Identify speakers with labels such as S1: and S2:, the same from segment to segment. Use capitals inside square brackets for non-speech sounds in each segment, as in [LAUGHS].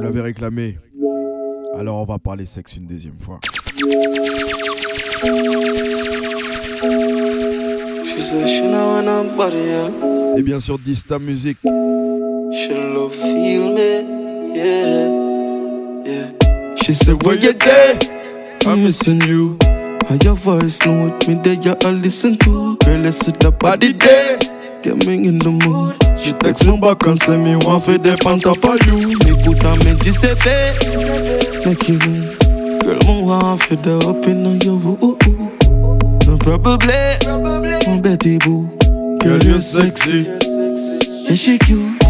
S1: vous l'avez réclamé. Alors on va parler sexe une deuxième fois. Et bien sûr, Dista Music.
S2: She said, Where you there? I'm missing you. And your voice know with me that you all listen to. Girl, body. Me in the mood. She text me back and say me want for the on top of you. Me put on me Giuseppe, make you move. Girl, me want for the up in on your ooh. No probably, my Betty boo. Girl, you're sexy. Yeah, she cute.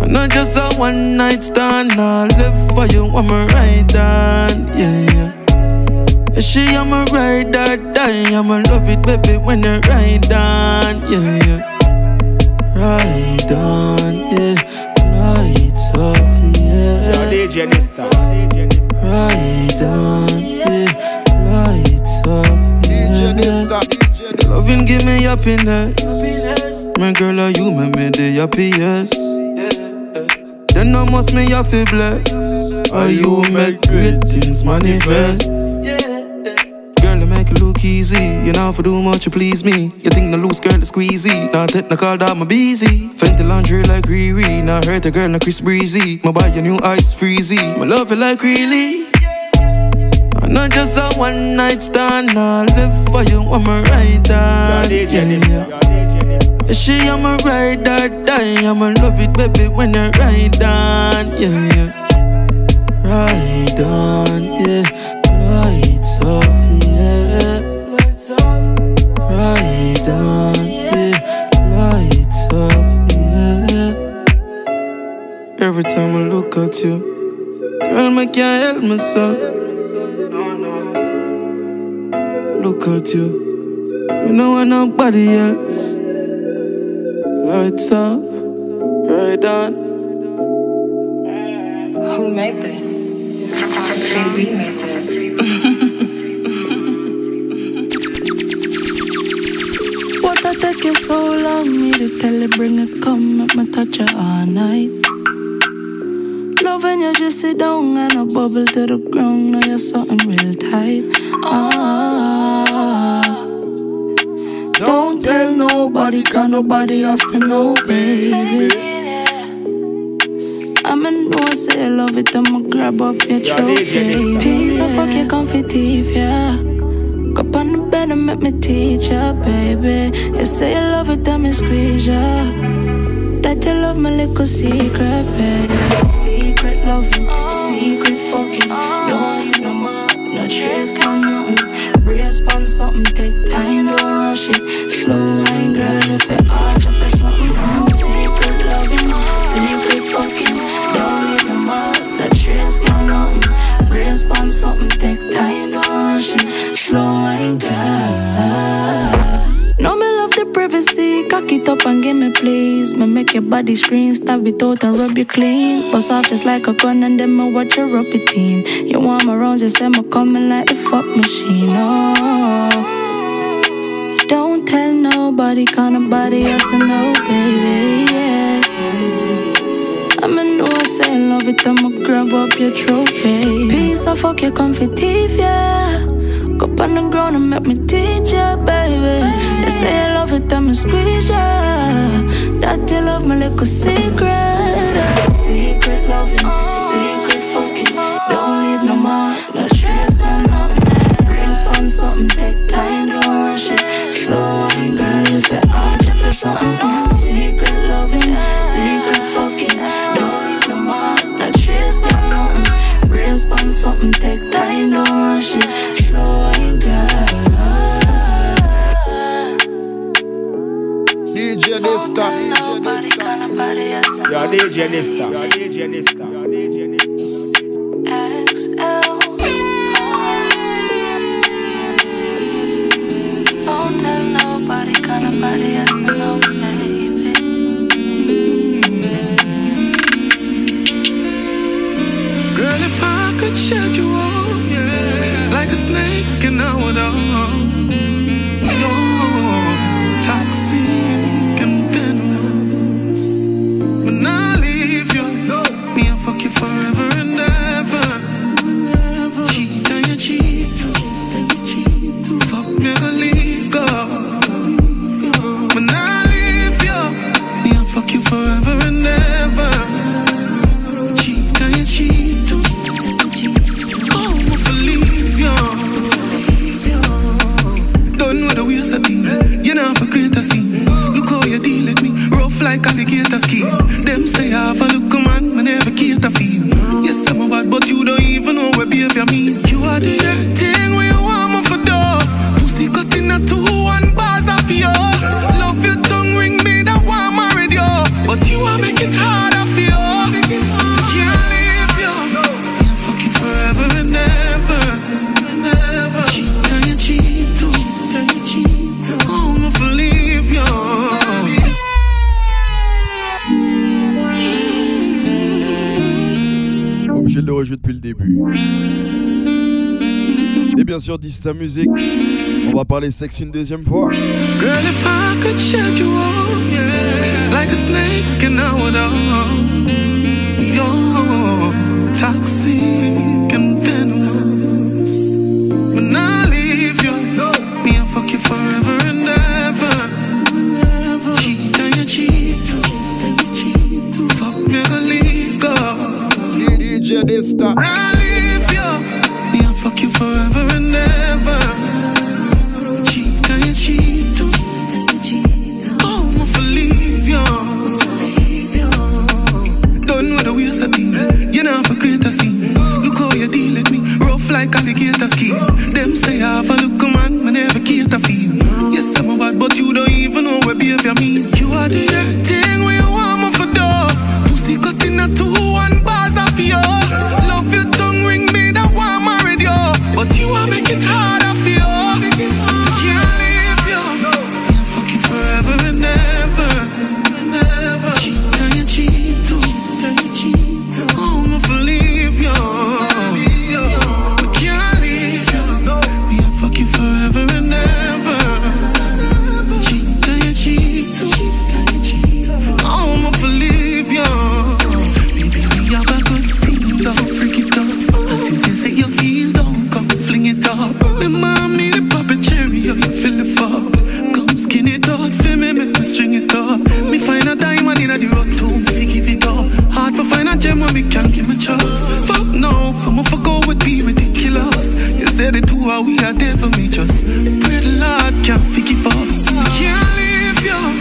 S2: And not just a one night stand. I live for you, I'm a right hand. Yeah, yeah. She am a ride or die. I'ma love it, baby, when you ride on. Yeah, yeah. Ride on, yeah. Lights off, yeah.
S3: DJ Dysta.
S2: Ride on, yeah. Lights off, yeah. Loving give me happiness. My girl, are you make me the happiest? Then I must me have to bless. Are you make great things manifest? Girl, I make it look easy. You know, for do much, you please me. You think the loose girl is squeezy. Not technical, that my busy. Fenty laundry like Riri. Now hurt the girl, like Chris Breezy. My buy your new ice freezy. My love you like really. I'm not just a one night stand. I live for you, I'm a right hand. Yeah, yeah. Yeah, she am a ride or die. I'ma love it, baby, when you ride on. Yeah, yeah. Ride on, yeah. You, girl, I can't help myself. Look at you, me no want nobody else. Lights up, ride on.
S4: Who made this? JB made this.
S5: What I take you so long, me to tell you bring it come, make me touch you all night. Loving you just sit down and a bubble to the ground, now you're something real tight. Ah, don't tell nobody, cause nobody else to know, baby. I'ma know I say I love it, I'ma grab up your
S3: Yo,
S5: throat,
S3: DJ Dysta.
S5: baby. So fuck your comfy teeth, yeah. Go up on the bed and make me teach ya, baby. You say you love it, me squeeze ya. That you love my little secret, baby. Loving, secret fucking. Don't leave no mark, no trace, no nothing. Brace on something, take time, don't rush it. Slow wine, girl, if it please. Me make your body scream, stab it out and rub you clean. Bust off just like a gun and then me watch you your routine. You want my rounds, you say me coming like the fuck machine. Oh, don't tell nobody, cause nobody else to know, baby. Yeah. I'ma know I say love it, I'ma grab up your trophy. Peace, I fuck your comfy teeth, yeah. Go on the ground and make me teach ya, baby. They say I love it, I'ma squeeze ya. You love my secret. Secret loving,
S6: oh.
S7: To Rejouer depuis le début. Et bien sûr, Dista Music. On va parler sexe une deuxième fois.
S6: Girl, if I could shed you all, yeah, like a snake skin out You're toxic
S7: DJ
S6: Said the two are we are there for me, just pray the Lord can't forgive us. Can't leave you,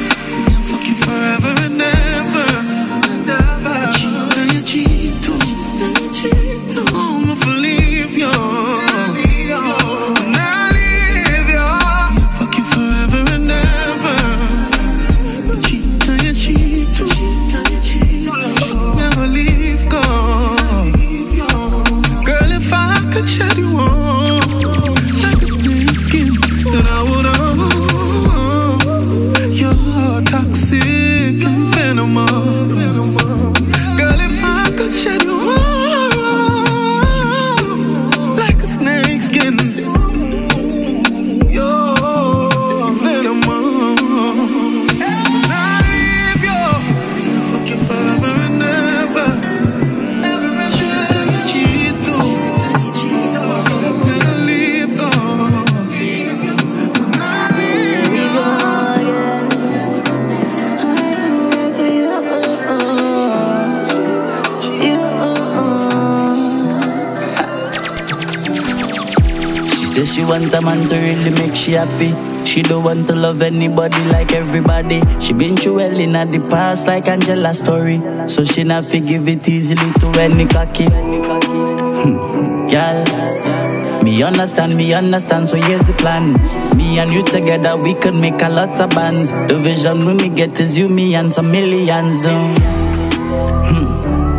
S8: man to really make she happy. She don't want to love anybody like everybody. She been through hell in the past like Angela story. So she not forgive it easily to any cocky. Hmm. Girl, me understand, me understand. So here's the plan. Me and you together, we could make a lot of bands. The vision when me get is you, me and some millions. um.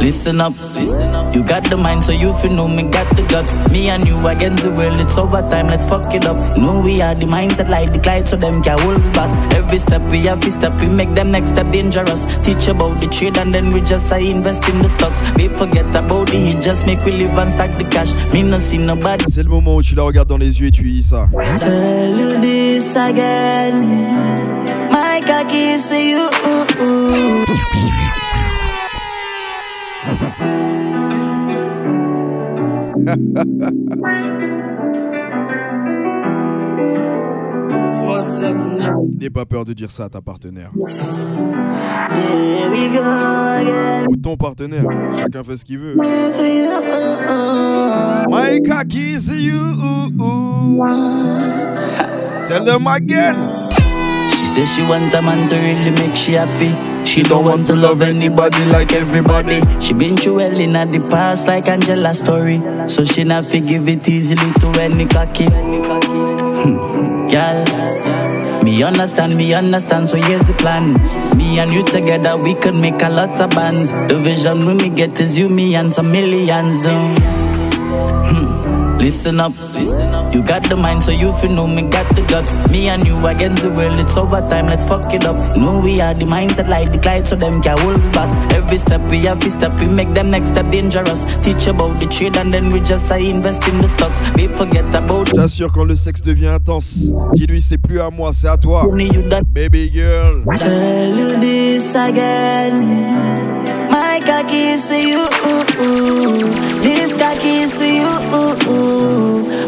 S8: Listen up, listen up. You got the mind, so you feel know me got the guts. Me and you against the world, it's overtime, let's fuck it up. Know we are the mindset like the Clyde, so them can hold back. Every step we have, we step, we make them next step dangerous. Teach about the trade and then we just say invest in the stocks. Babe, forget about the hit, just make we live and stack the cash. Me no see nobody.
S7: C'est le moment où tu la regardes dans les yeux et tu dis ça.
S8: Tell you this again. My cocky is you.
S7: N'aie pas peur de dire ça à ta partenaire. Ou ton partenaire. Chacun fait ce qu'il veut. My cocky is you. Tell them again.
S8: She says she want a man to really make she happy. She don't want to love anybody like everybody. She been through hell in the past like Angela story. So she not forgive it easily to any cocky. Hmm. Girl, me understand, me understand, so here's the plan. Me and you together, we could make a lot of bands. The vision when me get is you, me and some millions. Um. Listen up, listen up. You got the mind, so you feel know me got the guts. Me and you against the world, it's overtime, let's fuck it up. Know we are the mindset like the Clyde, so them can hold back. Every step we have, every step we make them next step dangerous. Teach about the trade and then we just say invest in the stocks. Babe, forget about
S1: J'assure quand le sexe devient intense, dis-lui c'est plus à moi, c'est à toi.
S8: only you that
S1: Baby girl.
S8: Tell you this again. My cocky is you. This cocky is you.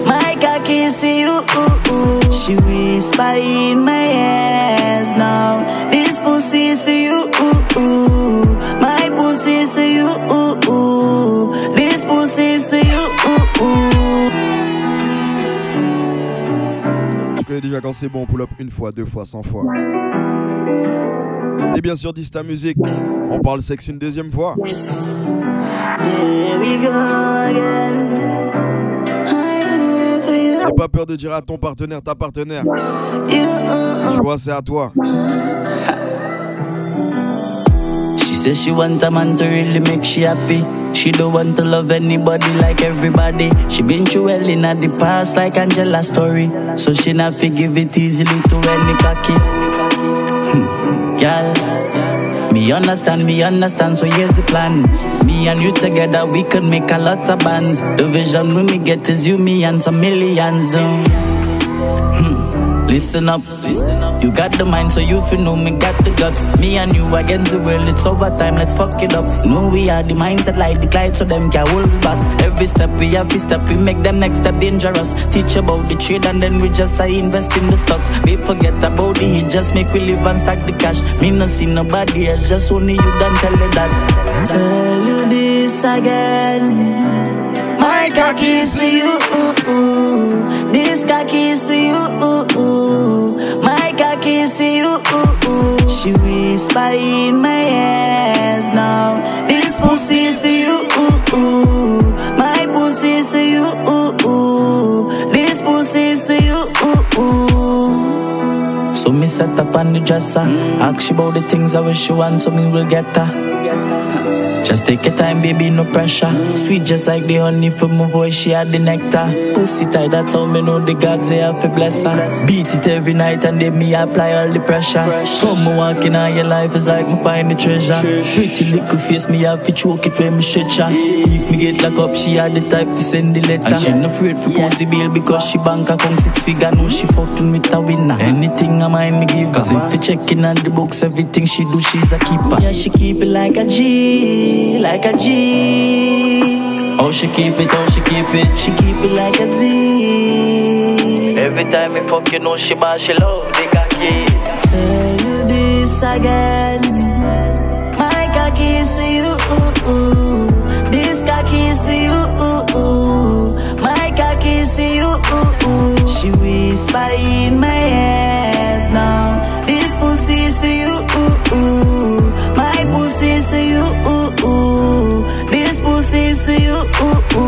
S8: My cocky is to you. She whisper in my ears now. This pussy is you. My pussy is you. This pussy is you.
S1: Je connais déjà quand c'est bon, pull up une fois, deux fois, cent fois. Et bien sûr, dis ta musique. On parle sexe une deuxième fois.
S8: Here we go
S1: pas peur de dire à ton partenaire, ta partenaire. Tu vois, c'est à toi.
S8: She says she want a man to really make she happy. She don't want to love anybody like everybody. She been through hell in the past like Angela story. So she not forgive it easily to any cocky. Hmm. Girl, me understand, me understand. So here's the plan. Me and you together, we could make a lot of bands. The vision when we get is you, me, and some millions. um. Listen up, listen up. You got the mind, so you feel know me got the guts. Me and you against the world, it's overtime, let's fuck it up. Know we are the mindset like the Clyde, so them can hold back. Every step we have, every step we make them next step dangerous. Teach about the trade and then we just say invest in the stocks. We forget about the hit, just make we live and stack the cash. Me not see nobody else, just only you done tell you that. Tell you this again. My cocky to you. This cocky is to you. My cocky is to you. She whisper in my ears now. This pussy is to you. My pussy is to you. This pussy is to you. So me set up on the dresser. Ask she about the things I wish she want, so me will get her. Just take your time, baby, no pressure. Sweet just like the honey from my voice, she had the nectar. Pussy tight, that's how me know the gods they have to bless her. Beat it every night and then me apply all the pressure. From me walking on your life is like me find the treasure. Pretty little face, me have to choke it when me stretch her. If me get locked up, she had the type to send the letter. And she no afraid for post the bill because she bank account six figure. Know she fucking with a winner. Anything I mind me give. Cause if you checking on the books, everything she do, she's a keeper. Yeah, she keep it like a G, like a G. Oh, she keep it, oh, she keep it, she keep it like a Z. Every time me fuck, you know she bad, she love the cocky. Tell you this again. My cocky is you. This cocky is you. My cocky is you. She whisper in my ears now. This pussy is you. My pussy is you. This pussy is to you.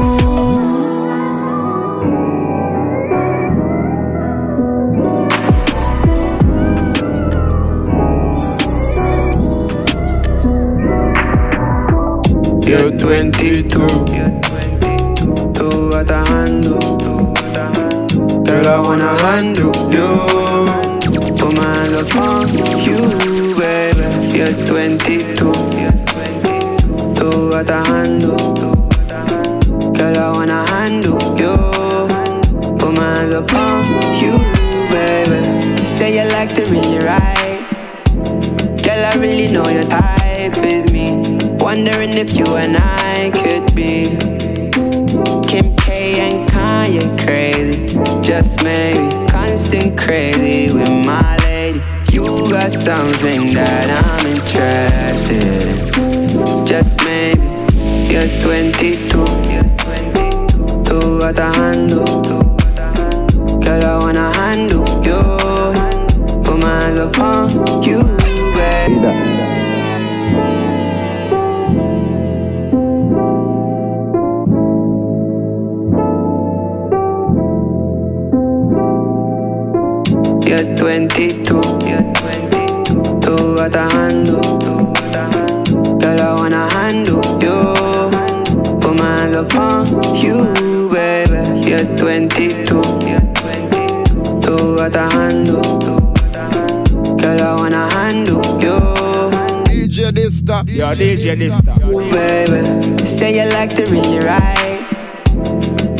S9: You're 22. Two what a handle. Girl, I wanna handle you. Put my hands upon you, baby. You're 22. Two what a handle. Girl, I wanna handle you. Put my hands upon you, baby. Say you like to really ride. Girl, I really know your type is me. Wondering if you and I could be Kim K and Kanye crazy. Just maybe constant crazy with my lady. You got something that I'm interested in. Just maybe you're 22. Tú atajando Girl, I wanna handle you Put my hands upon you, baby You're 22, tú atajando. Girl, I wanna handle you. Put my hands upon you. You're 22. Two at a handle. Girl, I wanna handle you.
S6: DJ Dysta.
S3: Yo, DJ Dysta.
S9: Baby, say you like to really ride.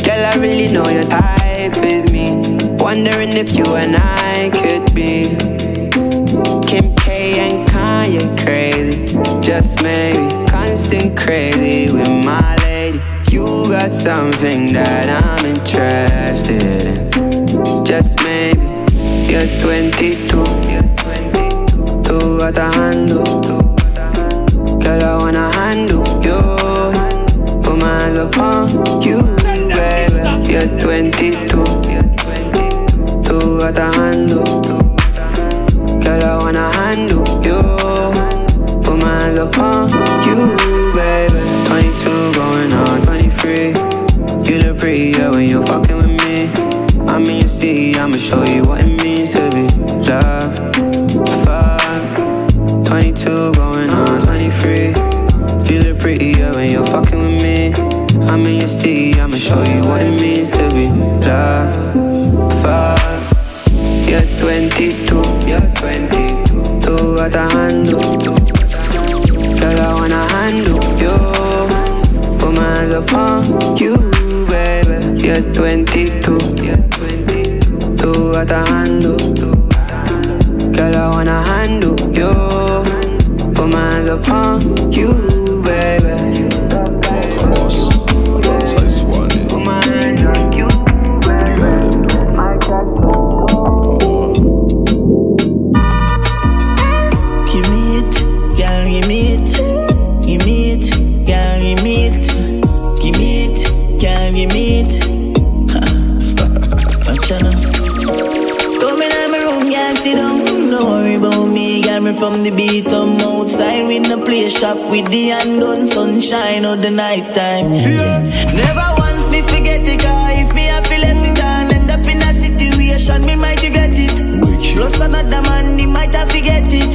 S9: Girl, I really know your type is me. Wondering if you and I could be Kim K and Kanye crazy. Just maybe constant crazy with my lady. You got something that I'm interested in. Just maybe you're 22. Two at a handle. Girl, I wanna handle you. Put my hands upon you, baby. You're 22. Two at a handle. Girl, I wanna handle you. Put my hands upon you, baby. 22 going on 23. You look prettier when you're fucking with me. I'm in your city, I'ma show you what it means to be loved. Fuck. 22 going on 23. You look prettier when you're fucking with me. I'm in your city, I'ma show you what it means to be loved. Fuck. You're 22, you're 22. Two at a handle. Girl, I wanna handle you. Upon you, baby. You're 22. Two at a handle. Girl, I wanna handle you. Put my hands upon you, baby.
S10: The beat. I'm outside with the play shop with the handgun, sunshine or the night time. Never once me forget it, cause if me have to let it down, end up in a situation, me might regret it. Plus another man, he might have forget it.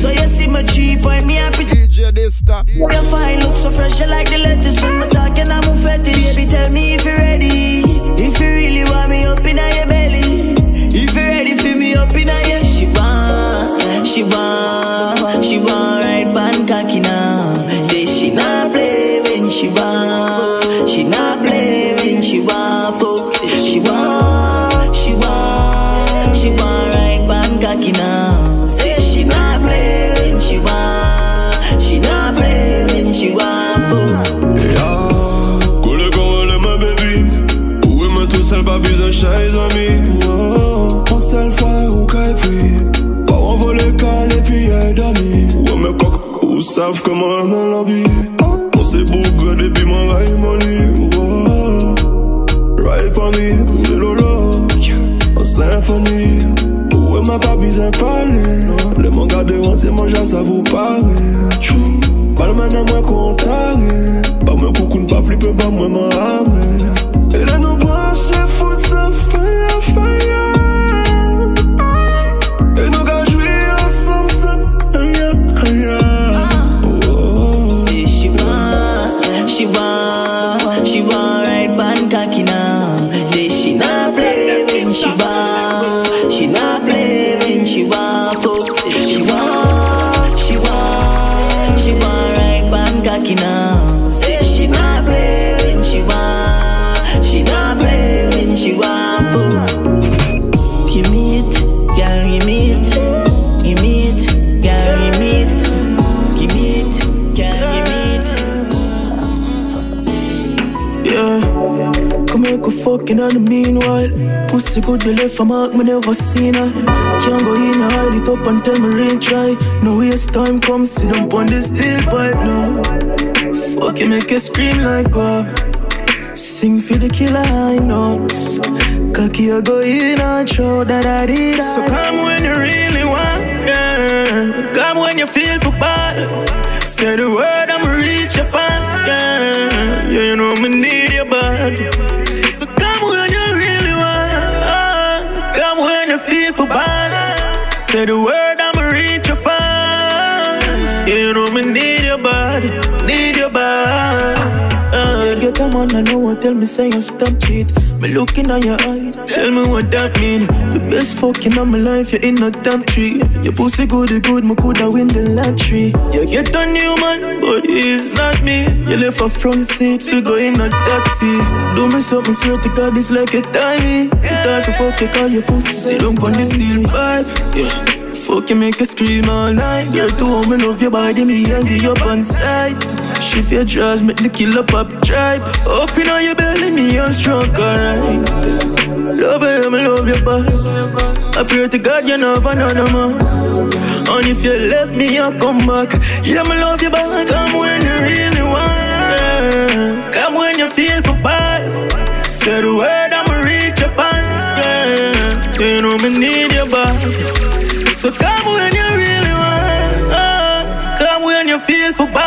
S10: So you see my cheap point, me happy.
S6: DJ Dysta.
S10: Your fine look so fresh, you like the lettuce when me talking, I'm a fetish. Baby, tell me if you're ready. If you really want me up in your belly. If you're ready for me up in your She want, she want, right Bangkok now. Say she not play when she want,
S11: ou savent comment elle m'a l'habille. On s'est bougre depuis mon rail, mon lit. Oh, right for me, le lolo. En symphonie. Où est ma pas besoin de parler. Les mangas de c'est mon genre, ça vous paraît. Palman nan mwen kontare Ba
S10: not play when she want fuck. She want, she want, she want right Bangkok now.
S12: On the meanwhile. Pussy good, you left a mark, me never seen her. Can't go in, I hide it up until me rain try. No waste time, come sit down on this steel pipe now. Fuck you, make you scream like God. Sing for the killer high notes. Cocky, I go in and throw that I did. So come when you really want, yeah. Come when you feel for bad. Say the word, I'ma reach you fast, yeah. Yeah, you know me need you really kind of feel for balance. Say the word, I'ma reach your fast. You know me need your body, need your body. Uh, get a man, I know what tell me say you stop cheat. Me looking at your eye, tell me what that mean. The best fucking of my life, you're in a top tree. Your pussy good, good, me coulda win the lottery. You get a new man, but he's not me. You left a front seat, fi go in a taxi. Do me something, swear to God, it's like a tiny. You thought for fuck you, call your pussy, down on the steel pipe. Yeah. Fuck you make you scream all night Girl, to home, me love your body, me and you up on sight Shift your jaws, make the killer pop tribe Open on your belly, me on stroke, alright. Love you, me love your body I pray to God you never know no more. And if you left me, I'll come back. Yeah, me love your body Come when you really want. Come when you feel for bad. Say the word, I'ma reach your fans, yeah. You know me need your body so come when you really want, come when you feel for bad.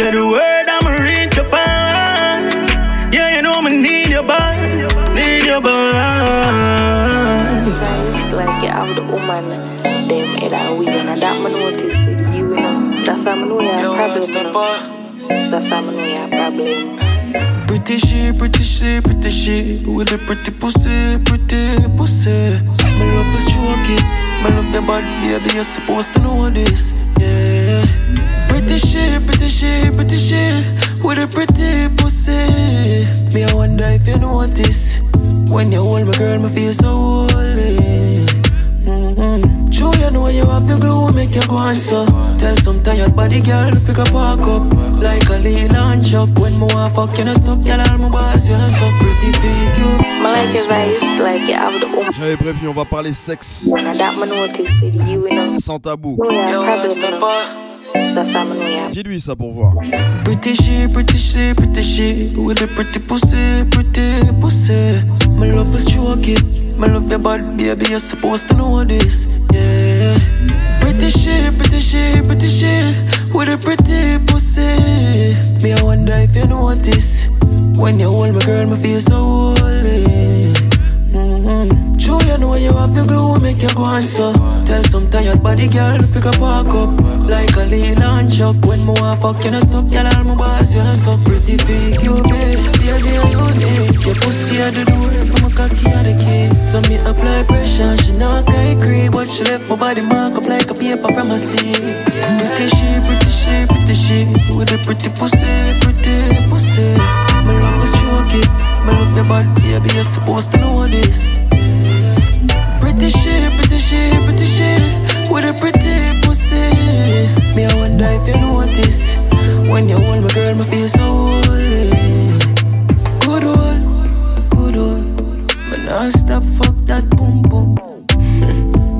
S12: Say the word, I'ma reach your fast. Yeah, you know me need your body, need your body.
S13: Like you have the woman, them head and we and that man notice with you, you know. That's how I know you have problem. That's how I know you have problem.
S14: Pretty she, pretty she, pretty she With a pretty pussy, pretty pussy My love is choking I love your body, baby, you're supposed to know this, yeah. Pretty shit, pretty shit, pretty shit, with a pretty pussy. Me, I wonder if you notice. When you hold my girl, me feel so holy. True, you know you have the glue, make you go answer. Tell some tired body girl, figure park up. Like a. When want fuck, you know stop, all my bars, you know so pretty figure.
S13: My like is like you have the
S1: j'avais prévenu, on va parler sexe. Sans tabou. Dis-lui ça pour voir.
S14: Pretty shit, pretty shit, pretty shit. With a pretty pussy, pretty pussy. My love is choking. My love your body, baby, you're supposed to know this. Yeah. Pretty shit, pretty shit, pretty shit. With a pretty pussy. Me, I wonder if you notice. When you hold my girl, me feel so holy. You know you have the glue, make you go answer. Tell some tired body girl, figure park up. Like a little lunch up. When me fuck, you know stop, girl, all my bars, you know so pretty fake. You babe, baby, you need. Your pussy at the door, from a cocky at the key. So me apply pressure, she not cry, creep. But she left my body mark up like a paper from a sea. Pretty she, pretty she, pretty she. With a pretty pussy, pretty pussy. My love is choking. Me love your body, baby, you're supposed to know this. Pretty shit, pretty shit, pretty shit, with a pretty pussy. Me, I wonder if you notice. When you hold my girl, me feel so holy. Good old, good old. But now stop, fuck that boom boom.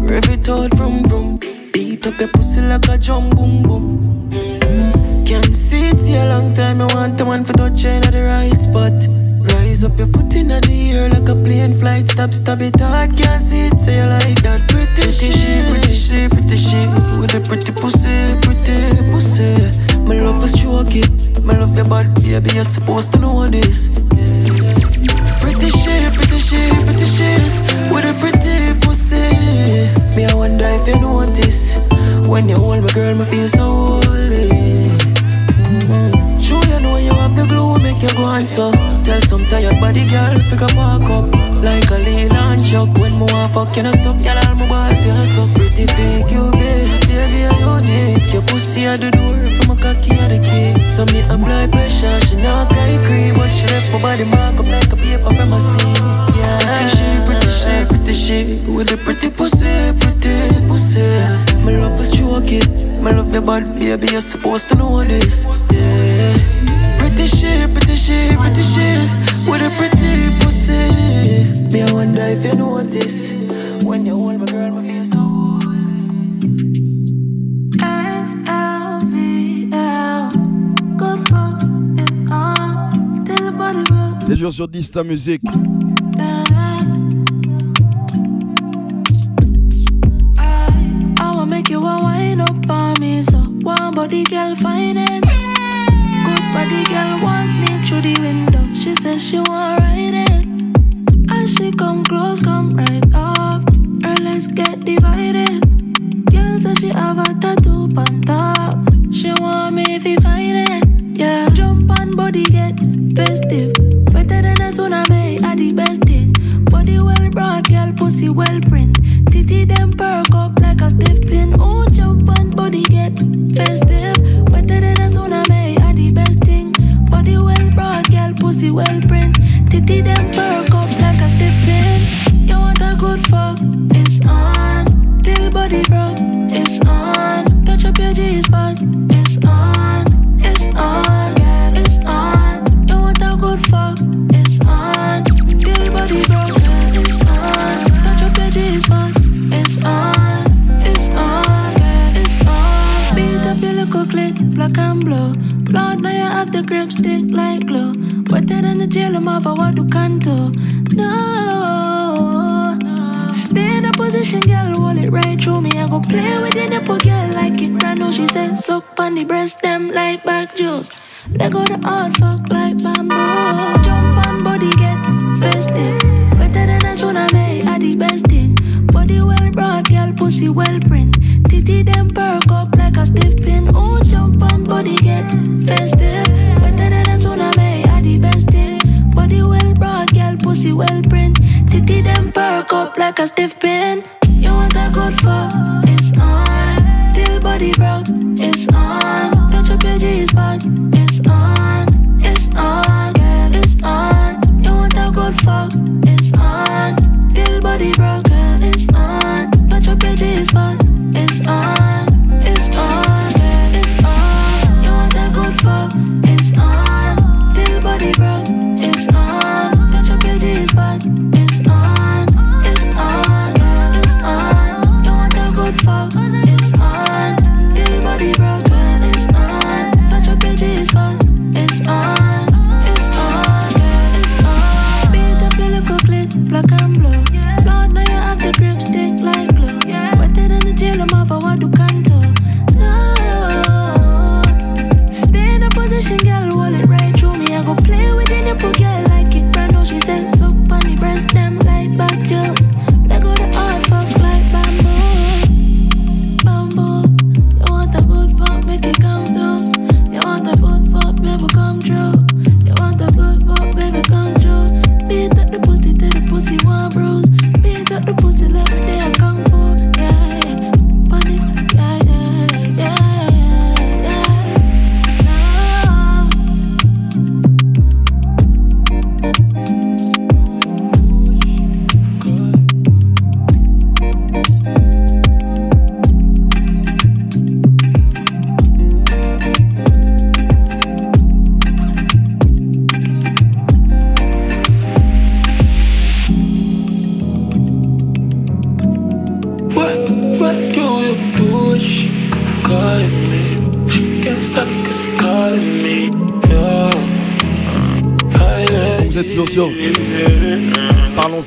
S14: [LAUGHS] Rev it out, vroom vroom. Beat up your pussy like a drum boom boom. Mm. Can't see it, see a long time. I want the one for touching at the right spot. Rise up your foot in the air like a plane flight. Stop, stop it hard, can't see it. Say you like that pretty, pretty shit, pretty shit, pretty shit. With a pretty pussy, pretty pussy. My love is choking. My love your body, baby, you're supposed to know what this. Pretty shit, pretty shit, pretty shit. With a pretty pussy. Me, I wonder if you notice. When you hold my girl, me feel so holy. Mm-hmm. You go answer. Tell some tired body girl, up walk up. Like a little lunch When me want fuck, you know stop Girl, all my balls, you're so pretty. Fake You babe, baby, are unique. Your pussy at the door, from a cocky at the key. So me apply pressure, she not cry cream But she left my body mark up like a paper from a sea. Yeah, pretty shit, pretty shit, pretty shit With a pretty pussy, pretty pussy. My love is choking My love your body, baby, you're supposed to know this. Yeah Pretty shit, pretty shit, pretty shit With a pretty pussy Me, I wonder if you notice When you hold my girl, my feel so
S1: Les jours sur Dysta Music.
S5: make you a wine up on me, so one body girl find it. Body girl wants me through the window. She says she want ride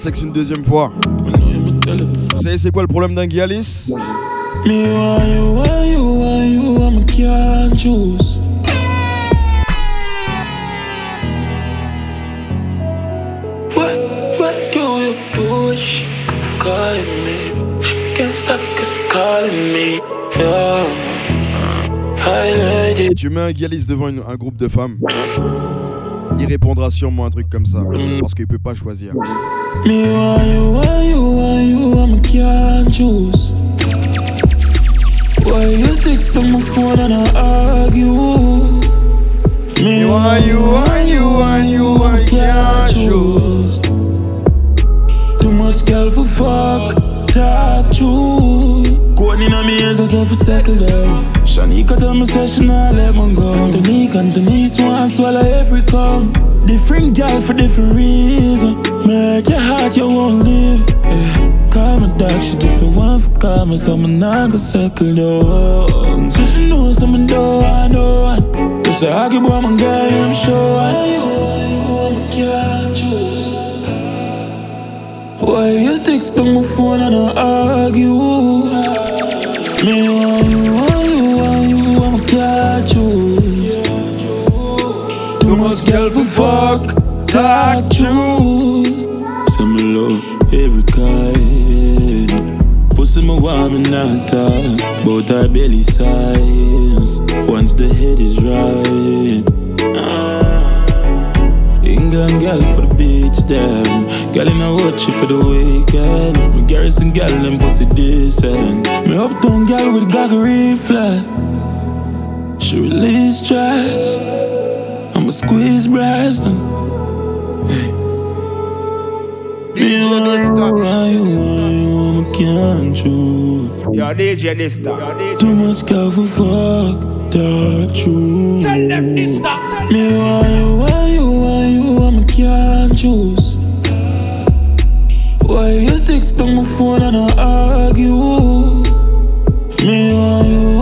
S1: sexe une deuxième fois. Vous savez, c'est quoi le problème d'un
S12: Gialis
S1: Si tu mets un Gialis devant une, un groupe de femmes, il répondra sûrement un truc comme ça, parce qu'il peut pas choisir.
S12: Me want you, want you, want you, I'm a can't choose. Why you text on my phone and I argue? Me want you, want you, want you, I can't choose. Too much girl for fuck, talk true. Going in my hands, I said for settle down. Shanika tell me say she not let me go. Tonique and Denise want swallow every come. Different girl for different reason. Make your heart, you won't live. Yeah. Call me dog, she different one for call me, so I'm not gonna circle long. So she knows I'm a door, I know i say a hockey boy, my girl, I'm sure. Why you text on my phone and I argue? Me, oh. ons geld voor fuck Tak Send me love every kind. Pussy me warm and not talk But I barely size. Once the head is right. Ah. England gal for the beach them Gal in a watch for the weekend. My garrison gal and pussy decent. Me uptown gal with gaga reflex. She release trash I'ma squeeze breast and
S3: DJ Nesta.
S12: I can't choose.
S3: Yo, DJ Nesta.
S12: Too much girl for fuck, that true.
S3: Tell them this stop.
S12: Me why you, why you, why you, I can't choose. Why you text on my phone and I argue? Me why why you,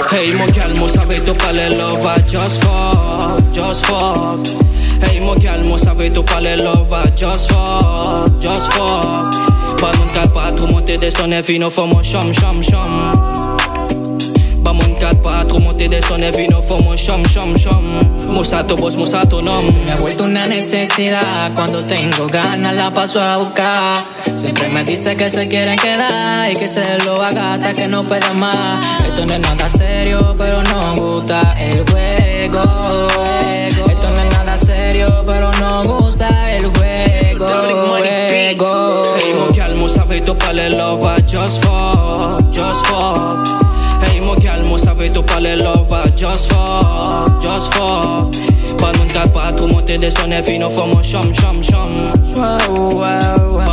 S15: Yeah. Hey, mo calmo, sabe tu pale lova, just fuck, just fuck. Hey, mo calmo, sabe tu pale lova, just fuck, just fuck. Ba moun kat patro monte de son e vino fomo shom shom shom. Ba moun kat patro monte de son e vino fomo shom shom shom. Musato boss, musato nom. Me ha vuelto una necesidad cuando tengo ganas la paso a buscar. Siempre me dice que se quieren quedar y que se lo haga hasta que no pueda más. Esto no es nada serio, pero nos gusta el juego. Esto no es nada serio, pero nos gusta el juego. juego. Hey, calmo, sabe tu pale lova, just fuck, just fuck. Hey, calmo, sabe tu pale lova, just fuck, just fuck. Moun kat monte de son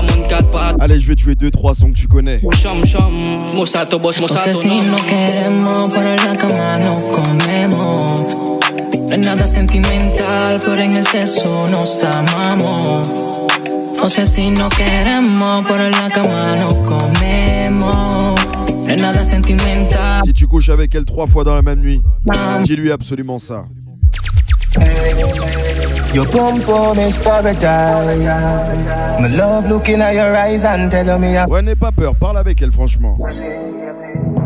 S15: moun kat
S1: Allez, je vais te jouer 2-3 sons que tu connais.
S15: Boss,
S16: No sé si
S15: nom.
S16: no queremos, pero en la cama nos comemos. No es nada sentimental, pero en exceso nos amamos. No sé si no queremos, pero en la cama nos comemos. No es nada sentimental.
S1: Si tu couches avec elle trois fois dans la même nuit, dis-lui absolument ça.
S17: Your pum pum is paradise. My love looking at your eyes and telling me I'm
S1: Ouais, n'aie pas peur, parle avec elle, franchement.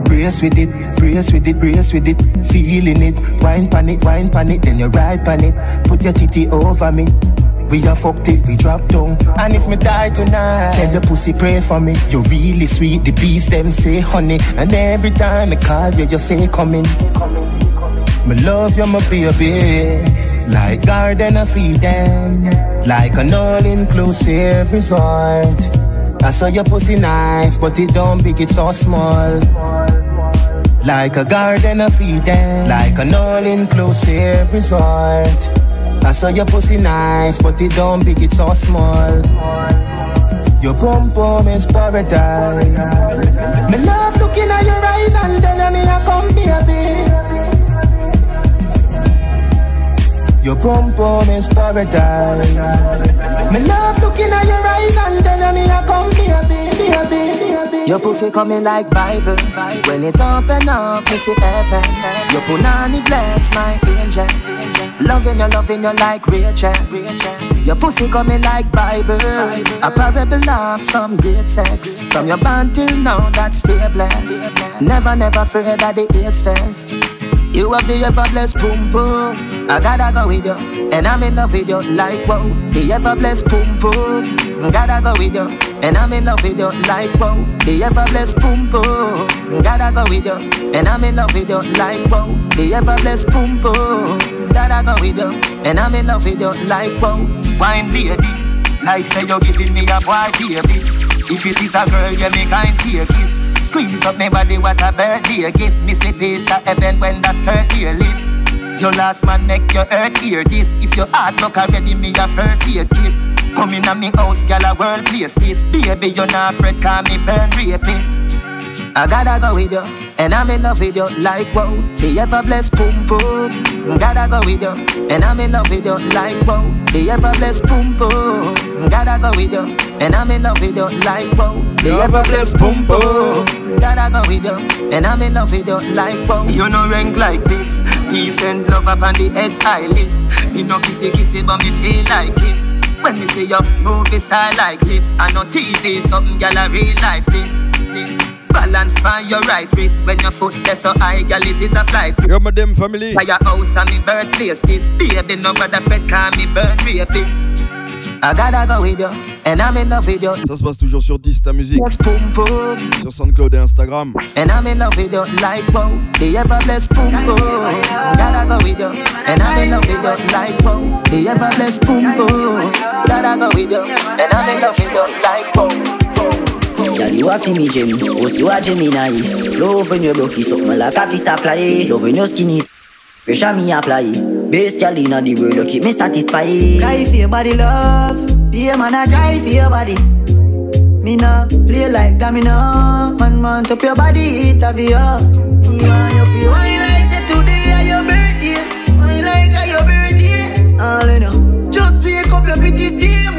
S17: brace with it, brace with it, brace with it, feeling it, wine pan it, wine pan it, then you ride pan it, put your titty over me. We a fuck till we drop down. And if me die tonight, tell your pussy pray for me. You're really sweet, the bees them say honey. And every time I call you, you say coming. Me love you, my baby. Like garden of Eden. Like an all-inclusive resort. I saw your pussy nice, but it don't big, it's so small. Like a garden of Eden. Like an all-inclusive resort. I saw your pussy nice, but it don't big, it's so small. Your pum pum is paradise. Me love looking at your eyes and telling me I come baby. Your pum is paradise. Me love looking at your eyes and telling me I come baby, baby, baby. Your pussy coming like Bible. When it open up, me see heaven. Your punani bless my angel. Loving you, loving you like Rachel. Your pussy coming like Bible. A parable of some great sex. From your band till now, that's stay blessed. Never, never afraid that the AIDS test. You have the ever blessed boom boom. I gotta go with you, and I'm in love with you like wow. The ever blessed boom boom. Gotta go with you, and I'm in love with you like wow. The ever blessed boom boom. Gotta go with you, and I'm in love with you like wow. The ever blessed boom boom. Gotta go with you, and I'm in love with you like wow. Wine lady, like say you're giving me a boy baby. If it is a girl, you make kind take it. Squeeze up my body, what a birthday Give Me say peace of heaven when that skirt here lift. Your last man make your earth hear this. If your heart look already, me a first aid kit. Come in a me house, gal a world place this. Baby, you're not afraid, call me burn rapist. I gotta go with you, and I'm in love with you like wow. The ever blessed boom boom, gotta go with you, and I'm in love with you like wow. The ever blessed boom boom, gotta go with you, and I'm in love with you like wow. The ever blessed boom boom, gotta go with you, and I'm in love with you like wow. You know rank like this, peace and love upon the head's eye list. Me no kissy kissy, but me feel like this. When me see your movie style like lips, I know TV, something gallery life this. Balance by your right wrist when your foot there so high, girl, it is a flight.
S1: Yo, my damn family.
S17: Your house and me birthplace, this baby no brother Fred call me burn rapist. I gotta go with you, and I'm in love with you.
S1: Ça se passe toujours sur Dista Music,
S17: Boom boom,
S1: sur SoundCloud et Instagram.
S17: and I'm in love with you like wow. The ever blessed boom boom. Gotta go with you, and I'm in love with you like wow. The ever blessed boom boom. Gotta go with you, and I'm in love with you like wow.
S18: Girl, you fi me gem, host you a Gemini Love when you blocky, something like a piece apply Love when you skinny, pressure me apply Best girl inna the world, you keep me satisfied
S19: Cry for your body, love. Be a man, I cry for your body. Me nah play like that. Man, man, up your body, it obvious. Want you feel why you like say today are your birthday. Why you like are your birthday? All you know, just wake up your pretty same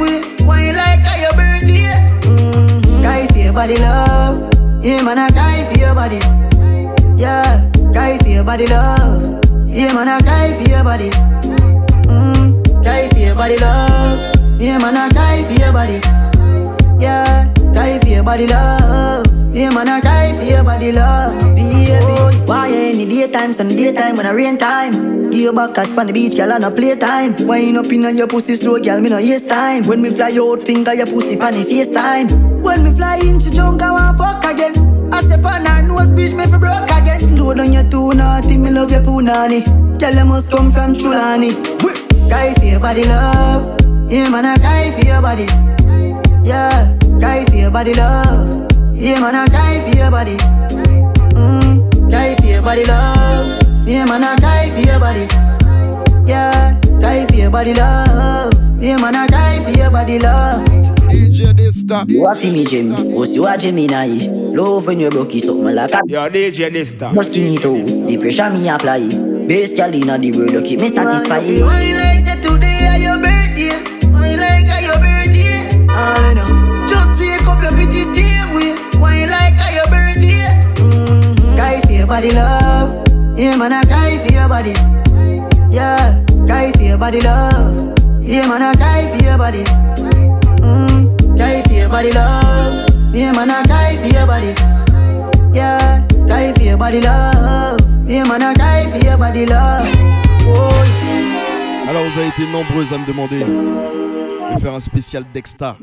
S19: your body, love. Yeah, man, I cry for your body. Yeah, cry for your body, love. Yeah, man, I cry for your body. Mm, cry for your body, love. Yeah, man, I cry for your body. Yeah, cry for your body, love. Yeah, man, I cry for your body, love. Baby, why the daytime, sun daytime when I rain time? Give your back us on the beach, girl, on a playtime. Wine up in your pussy slow, girl, me no waste time. When me fly out, finger your pussy on the FaceTime. When me fly in, she junk, I want fuck again. I step on her nose, bitch, me fi broke again. Slow down your too naughty, me love your punani. Tell them must come from Chulani. Cry for your body, love. Yeah, man, I cry for your body. Yeah, cry for your body, love. Yeah, man, I cry for your body. Cry for your body, love. Yeah, man, I cry for your body. Yeah, cry for your body, love. Yeah, man, I cry for your body, love.
S1: DJ Dysta.
S18: You a fi me gem, host you a Gemini Love when you blocky, something like a
S3: Yo, DJ Dysta.
S18: Just skinny too, the pressure me apply Best girl inna the world, keep me satisfied
S19: body, love. Yeah, man, I cry for your body. Yeah, cry for your body, love. Yeah, man, I cry for your body. Mm, cry for your body, love. Yeah, man, I cry for your body. Yeah, cry for your body, love. Yeah, man, I cry for your body, love. Oh,
S1: Alors, vous avez été nombreux à me demander de faire un spécial Dexta.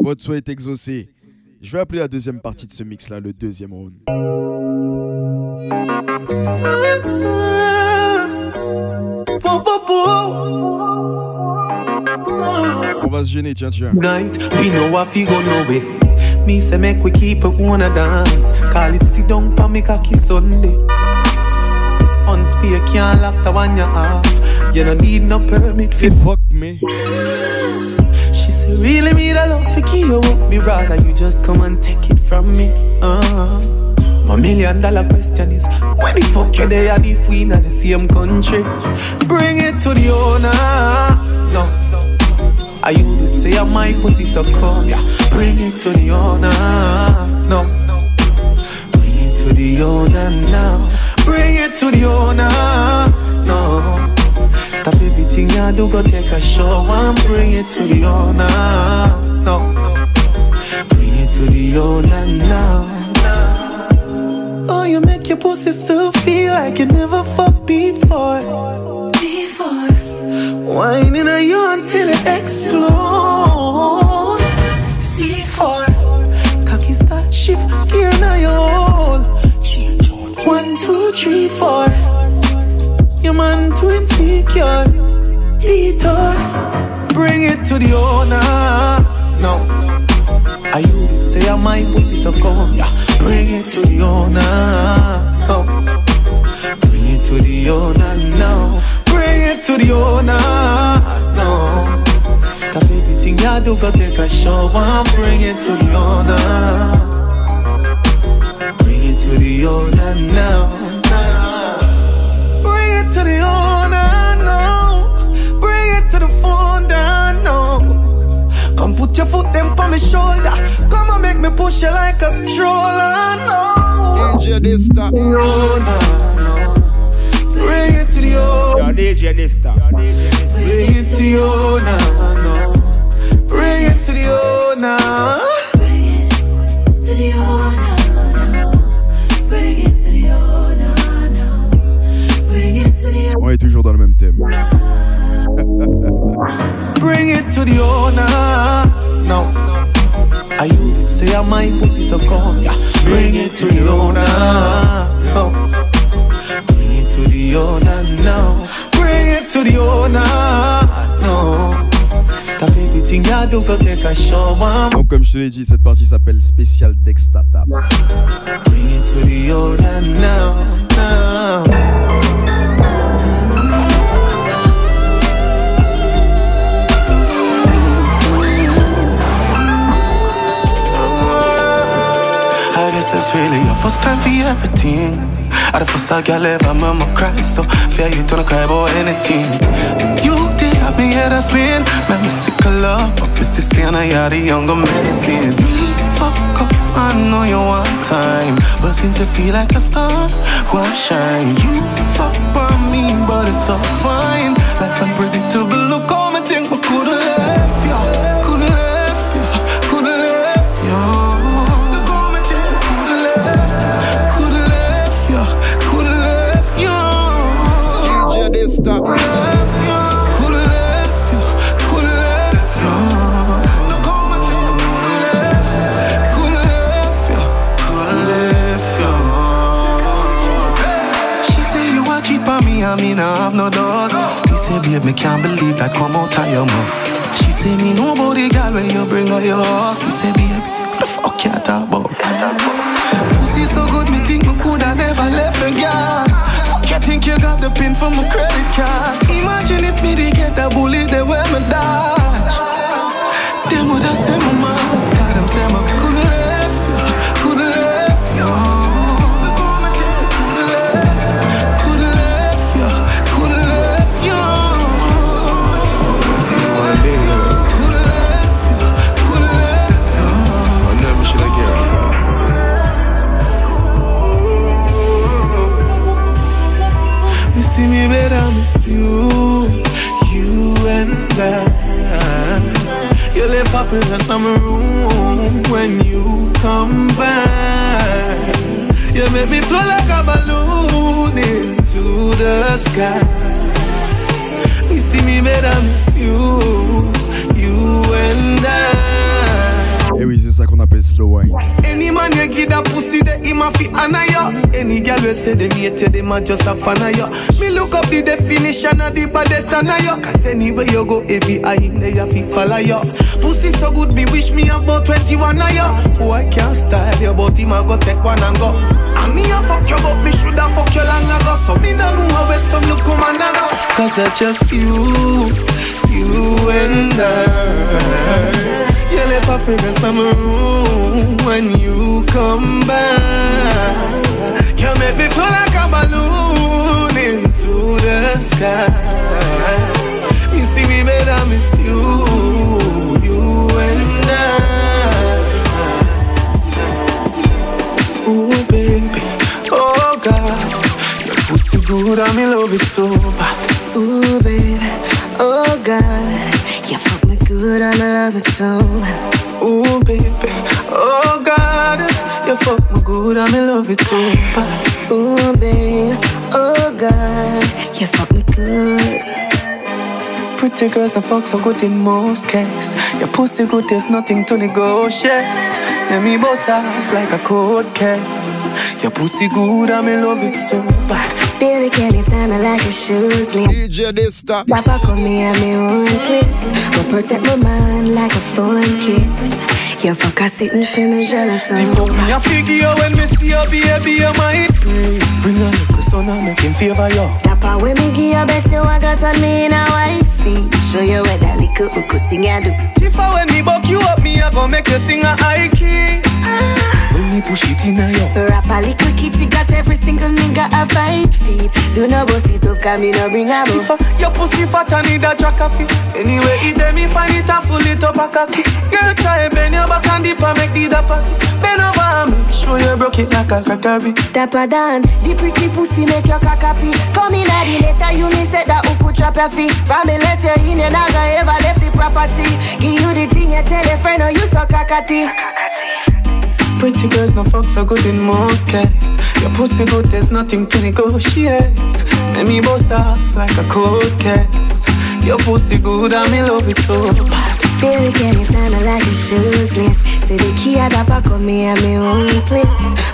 S1: Votre souhait est exaucé. Je vais appeler la deuxième partie de ce mix-là, le deuxième round. On va se gêner, tiens, tiens.
S7: Night, we know what you gonna know it. Me say make we keep it wanna dance. Call it sit down pa me cocky Sunday. Unspare can't lock the one you off. You don't need no permit for
S1: fuck me.
S7: Say really me the love for key you up me rather. You just come and take it from me. Uh. My million dollar question is Where the fuck you there? And if we in the same country Bring it to the owner. No I you did say I my pussy so cold yeah. Bring it to the owner. No. Bring it to the owner now. Bring it to the owner. No Stop everything you do go take a show and bring it to the owner No Bring it to the owner now Oh, you make your pussy still feel like you never fucked before. Before. Whining on you until it explode. C4. Cocky start shift gear now you hold. One, two, three, four. Your man too insecure. Detour. Bring it to the owner. No. I you did say I my pussy so cold. Yeah. Bring it to the owner. Oh. Bring it to the owner now. Bring it to the owner. No. Stop everything you do, go take a shower and bring it to the owner. Bring it to the owner now. Bring it to the owner. Bring it to the phone down now. Come put your foot them on my shoulder. Come and make me push you like a stroller now.
S1: DJ Dysta.
S7: Bring it to the owner.
S3: Yo, DJ Dysta.
S7: Bring it to the owner. Bring it to the owner. Bring it to the owner.
S1: Dans le même thème. [LAUGHS]
S7: Bring it to the owner. No. Are you say I'm my pussy so cold? Yeah. Bring it to the owner. No. Bring it to the owner now. Bring it to the owner. No. Stop everything you do, go take a shower.
S1: Donc comme je te l'ai dit, cette partie s'appelle Spécial Dexta Taps.
S7: Bring it to the owner now. now. I guess it's really your first time for everything. I the first girl ever mama cry, so fear you don't cry about anything. You did have me head a spin, man me sick of love, but me I had the younger medicine. Fuck up, I know you want time, but since you feel like a star, go shine. You fuck by me, but it's all fine. Life unpredictable, look how me think, me, I mean I have no doubt. Me say, babe, me can't believe that come out of your mouth. She say me nobody girl when you bring her your house. Me say, babe, what the fuck you talk about? Pussy so good, me think me coulda never left a girl. Fuck you think you got the pin from my credit card? Imagine if me did get that bullet, they wear me dodge. Them woulda say my mom, God, them say my You left off in room when you come back. You make me float like a balloon into the sky. Me see me better, miss you, you and I.
S1: qu'on appelle slow wine.
S7: Any man you give that pussy, the him a fi honor. Any girl we say them hate them a just a fan of ya. Me look up the definition of the baddest of. Cause anywhere you go, every eye in there fi follow ya. Pussy so good, me wish me about 21 of ya. Oh, I can't style you, but him a go take one and go. And me a fuck you, but me shoulda fuck you long ago. So me no know where some you come and go. Cause I just you, you and I. You left in my room when you come back. You make me feel like a balloon into the sky. See me better, miss you, you and I. Ooh, baby, oh God, your pussy good and me love it so bad.
S20: Ooh, baby, oh God, you me good and I love it so.
S7: Ooh, baby, oh God, you fuck me good and me love it so bad.
S20: Ooh, babe, oh God, you fuck me good.
S7: Pretty girls, the fuck so good in most cases. Your pussy good, there's nothing to negotiate. Let me boss off like a cold case. Your pussy good, and me love it so bad.
S20: Baby, can you tell me like a shoes sleeve?
S1: DJ Dysta.
S20: Papa come me at me own place. Protect my mind like a phone kiss. You fuck a sitting for me jealous of.
S7: Before me a figure when me see your baby, you might. Bring a little son and make him favor you.
S20: Tapa when me give you bet you I got on me in a wifey. Show you what that little hook thing I do.
S7: If I when me buck you up, me I go make you sing a high key. When me push it in a yo.
S20: Rap a little kitty got every single nigga a fight feet. Do no bust it up, come me no bring a
S7: Tifa, your pussy fat and need a track of it. Anyway, it me find it and full it up a cocky. Girl, try bend your back and dip and make the dapper see. Bend over me, show you broke it like a crackery.
S20: Dapper down, the pretty pussy make your cock happy. Come in at the letter, you me said that who could trap your feet. From the letter in, you never ever left the property. Give you the thing, you tell your friend, oh you so cockatty.
S7: Pretty girls, no fucks are good in most cases. Your pussy good, there's nothing to negotiate. Make me bust off like a cold case. Your pussy good, and me love it so.
S20: Baby, can you tell me like a shoeless? Say the key at the back of me and my own place.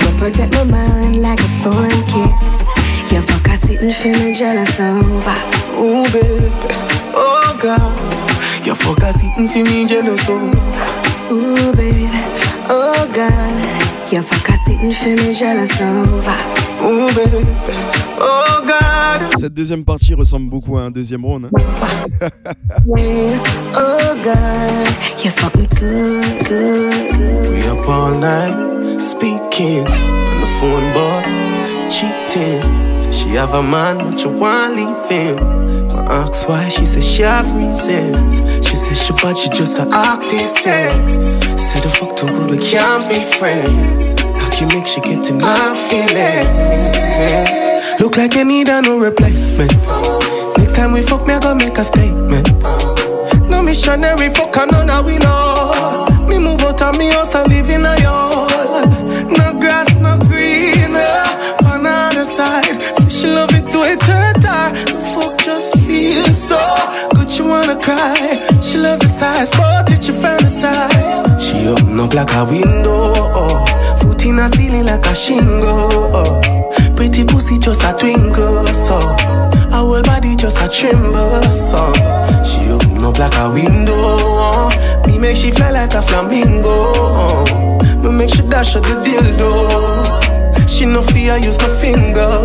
S20: But protect my mind like a phone case. You fuck a sitting me jealous over.
S7: Ooh, baby, oh God. Your fuck a sitting me jealous over.
S20: Ooh, baby, oh God. Your fuck a sitting for me jealous over.
S7: Ooh, baby, oh God.
S1: Cette deuxième partie ressemble beaucoup à un deuxième round. Hein. [LAUGHS]
S20: oh God, you fuck me good, good, good.
S7: We up all night, speaking on the phone, boy, cheating. Say she have a man, but you want leave him. I ask why, she said she have reasons. She said she bad, she just a artist. Say the fuck too good, we can't be friends. How can make she get in my feelings? Look like you need a no replacement. Next time we fuck, me I gotta make a statement. No missionary fuck, of we know. Me move out of me house and live in a yard. So good, she wanna cry. She love the size, but it she fantasize. She open up like a window, oh. foot in a ceiling like a shingle. Oh. Pretty pussy just a twinkle, so her whole body just a tremble, so she open up like a window. Oh. Me make she fly like a flamingo. Oh. Me make she dash out the dildo. She no fear use no finger.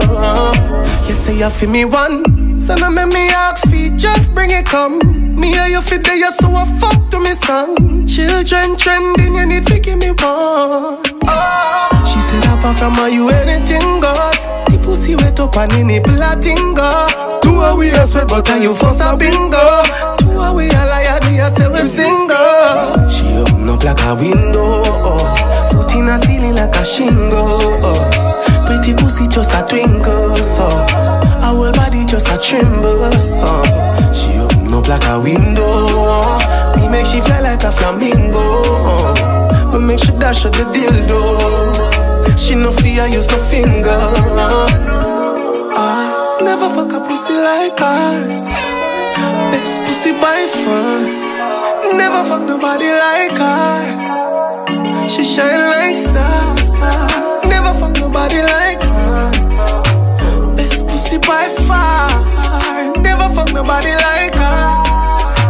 S7: You say you feel me one, so now make me ask feet, just bring it come. Me and you fit there, so I fuck to me son. Children trending, you need to give me one. Oh. She said apart from her, you anything goes. The pussy wet up and in it platingo. Two a we a sweat, but you force a bingo. Two a we a liar, you say we single? She open up like a window. Oh. Foot in a ceiling like a shingle. Oh. Pretty pussy just a twinkle, so just a tremble, so she open up like a window. Me make she fly like a flamingo. We make she dash out the dildo. She no fear use no finger. I never fuck a pussy like us. Best pussy by far. Never fuck nobody like her. She shine like star. Never fuck nobody like her. Pussy by far. Never fuck nobody like her.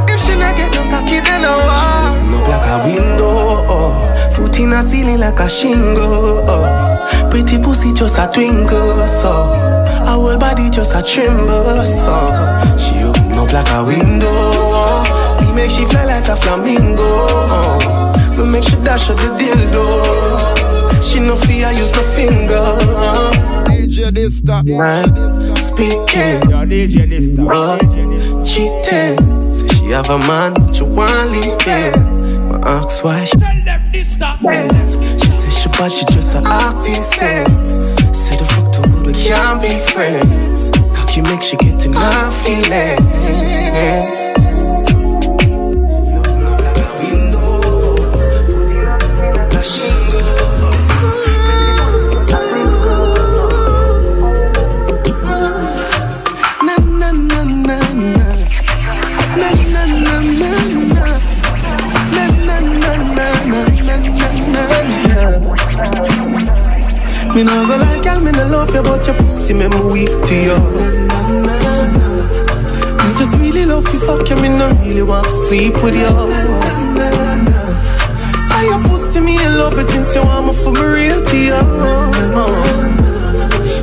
S7: If she not get no cocky, then I want. No like a window. Oh. Foot in a ceiling like a shingle. Oh. Pretty pussy just a twinkle. So her whole body just a tremble. So she open up like a window. Oh. Me make she fly like a flamingo. Oh. Me make she dash out the dildo. Oh. She no fear use no finger. Oh.
S3: DJ Dysta.
S7: Right. Speaking.
S3: Yo, DJ Dysta.
S7: Uh, cheating. Say she have a man, but you want leave him. I ask why she
S3: Tell them Dysta.
S7: She say she bad, she just a artist. Say the fuck too good, we can't be friends. How can make she get enough feelings? Me no go like girl, me no love you, but your pussy me me weak to you. Me just really love you, fuck you, me no really want to sleep with you. I your pussy me in love it since you want me for me real to you.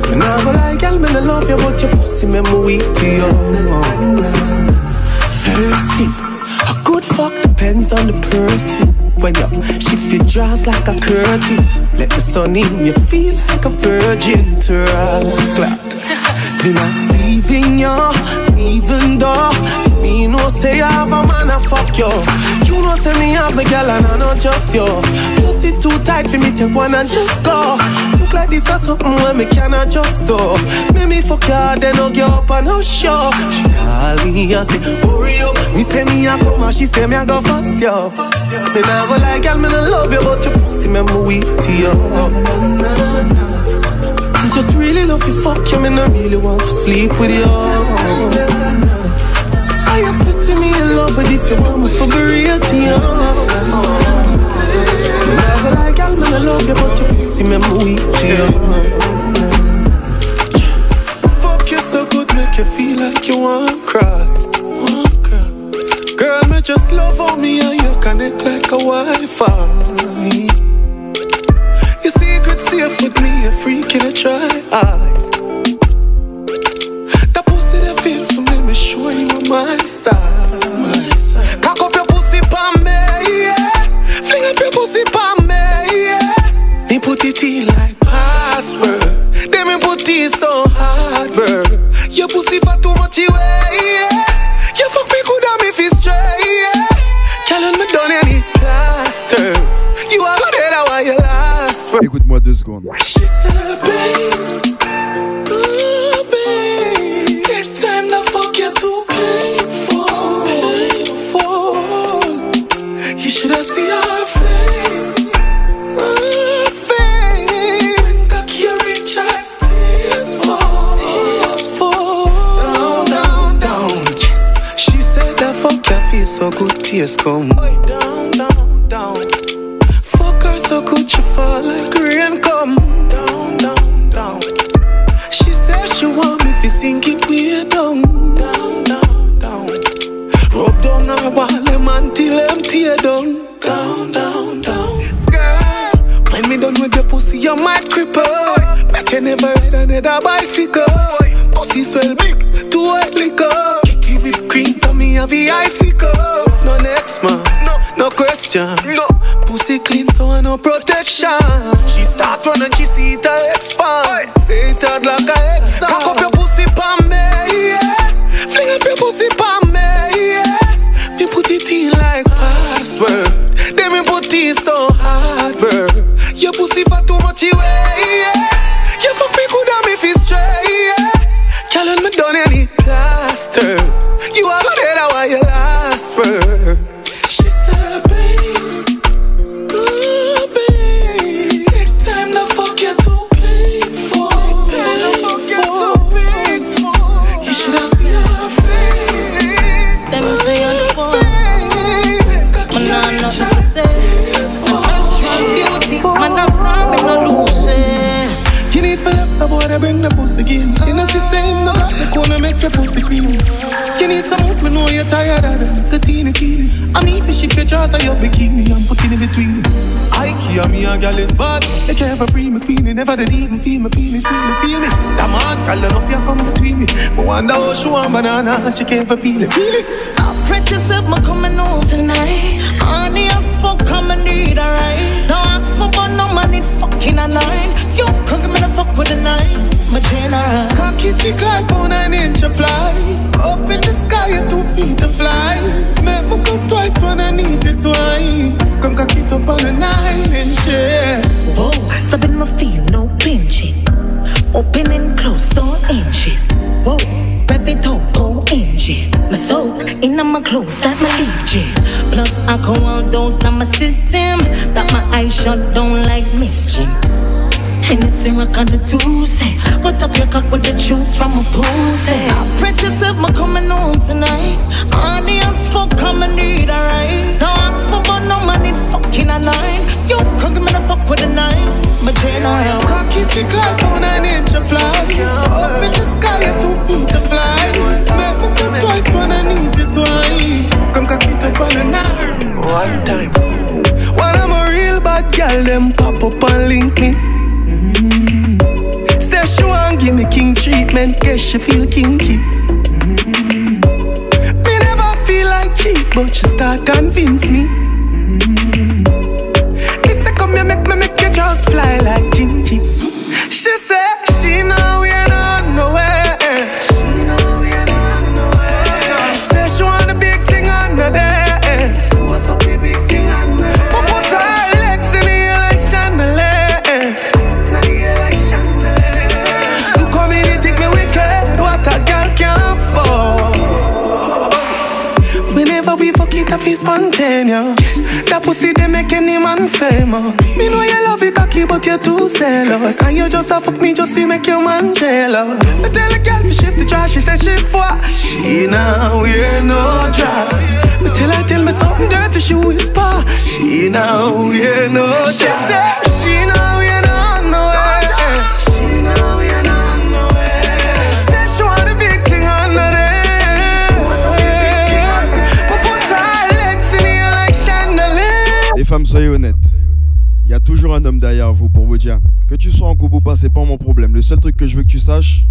S7: Me no go like girl, me no love you, but your pussy me me weak to you. Thirsty, depends on the person. When you shift your jaws like a curtain, let the sun in, you feel like a virgin to us clapped. Me [LAUGHS] not leaving you, even though me no say I have a man a fuck you. You know say me have a girl and I not just you. Pussy too tight for me take one and just go. Like this or something when me cannot just do. Make me fuck you, then I'll get up and I'll show. She call me and say hurry up. Me say me a come and she say me a go fast yo. Me nah go like girl me no love you but your pussy me me weak to you. I just really love you, fuck you, me no really want to sleep with you. I am pussy me in love, but if you want me for real to you. Me nah go like girl me no love you, but your pussy me weak you. Fuck you so good, make you feel like you want to cry. Girl, me just love on me and you connect like a Wi-Fi. You Your secret safe with me, a freak in a try. That pussy that feel for me, me sure you on my side. Rich eyes, tears fall, expand. Say it hard like a ex. Tired of the, teeny teeny. I mean, if you jaws or your bikini, I'm in between. I care me a gal is bad. They care for pre me queen, they never did even feel me penis, really feel me. That man, gal enough you come between me. But wonder how she want banana, she care for peel it, peel it.
S16: Stop yourself, me coming home tonight. Honey, I spoke, come and need right. No ask for no money, fucking a nine. You can't give me the fuck with a nine. My general.
S7: Cocky thick like bone and inch apply. Up in the sky, you're two feet to fly. Never come twice when I need it twice. Come cock it up on a nine inch, yeah.
S16: Whoa, stopping my feel, no pinching. Open and close, no inches. Whoa, rev it out, go engine. My soak in my clothes, that my leave gym. Plus alcohol dose, now my system. That my eyes shut down like mischief. Hennessy rock on the Tuesday. What up your cock with the juice from a pussy? I pray to self, my coming home tonight. Honey, I spoke, come and need a right. No ask for but no money, fucking a nine. You can't give me the fuck with a nine. My general.
S7: Cocky thick like bone and inch apply. Up in the sky, you're two feet to fly. Never come twice when I need it twice. Come cock it up on a nine. One time. When I'm a real bad girl, them pop up and link me. Say she want give me king treatment, guess she feel kinky. Mm. Me never feel like cheap, but she start convince me. Mm-hmm. Me say come here, make me make you just fly like Gingy. She spontaneous. That pussy they make any man famous. Me know you love it cocky, but you're too zealous. And you just a fuck me just to make your man jealous. I tell a girl to shift the trash, she says she what? She now wear no dress. Me tell her tell me something dirty, she whisper. She now wear no dress. She said she now
S1: femmes, soyez honnêtes. Il y a toujours un homme derrière vous pour vous dire que tu sois en couple ou pas, c'est pas mon problème. Le seul truc que je veux que tu saches,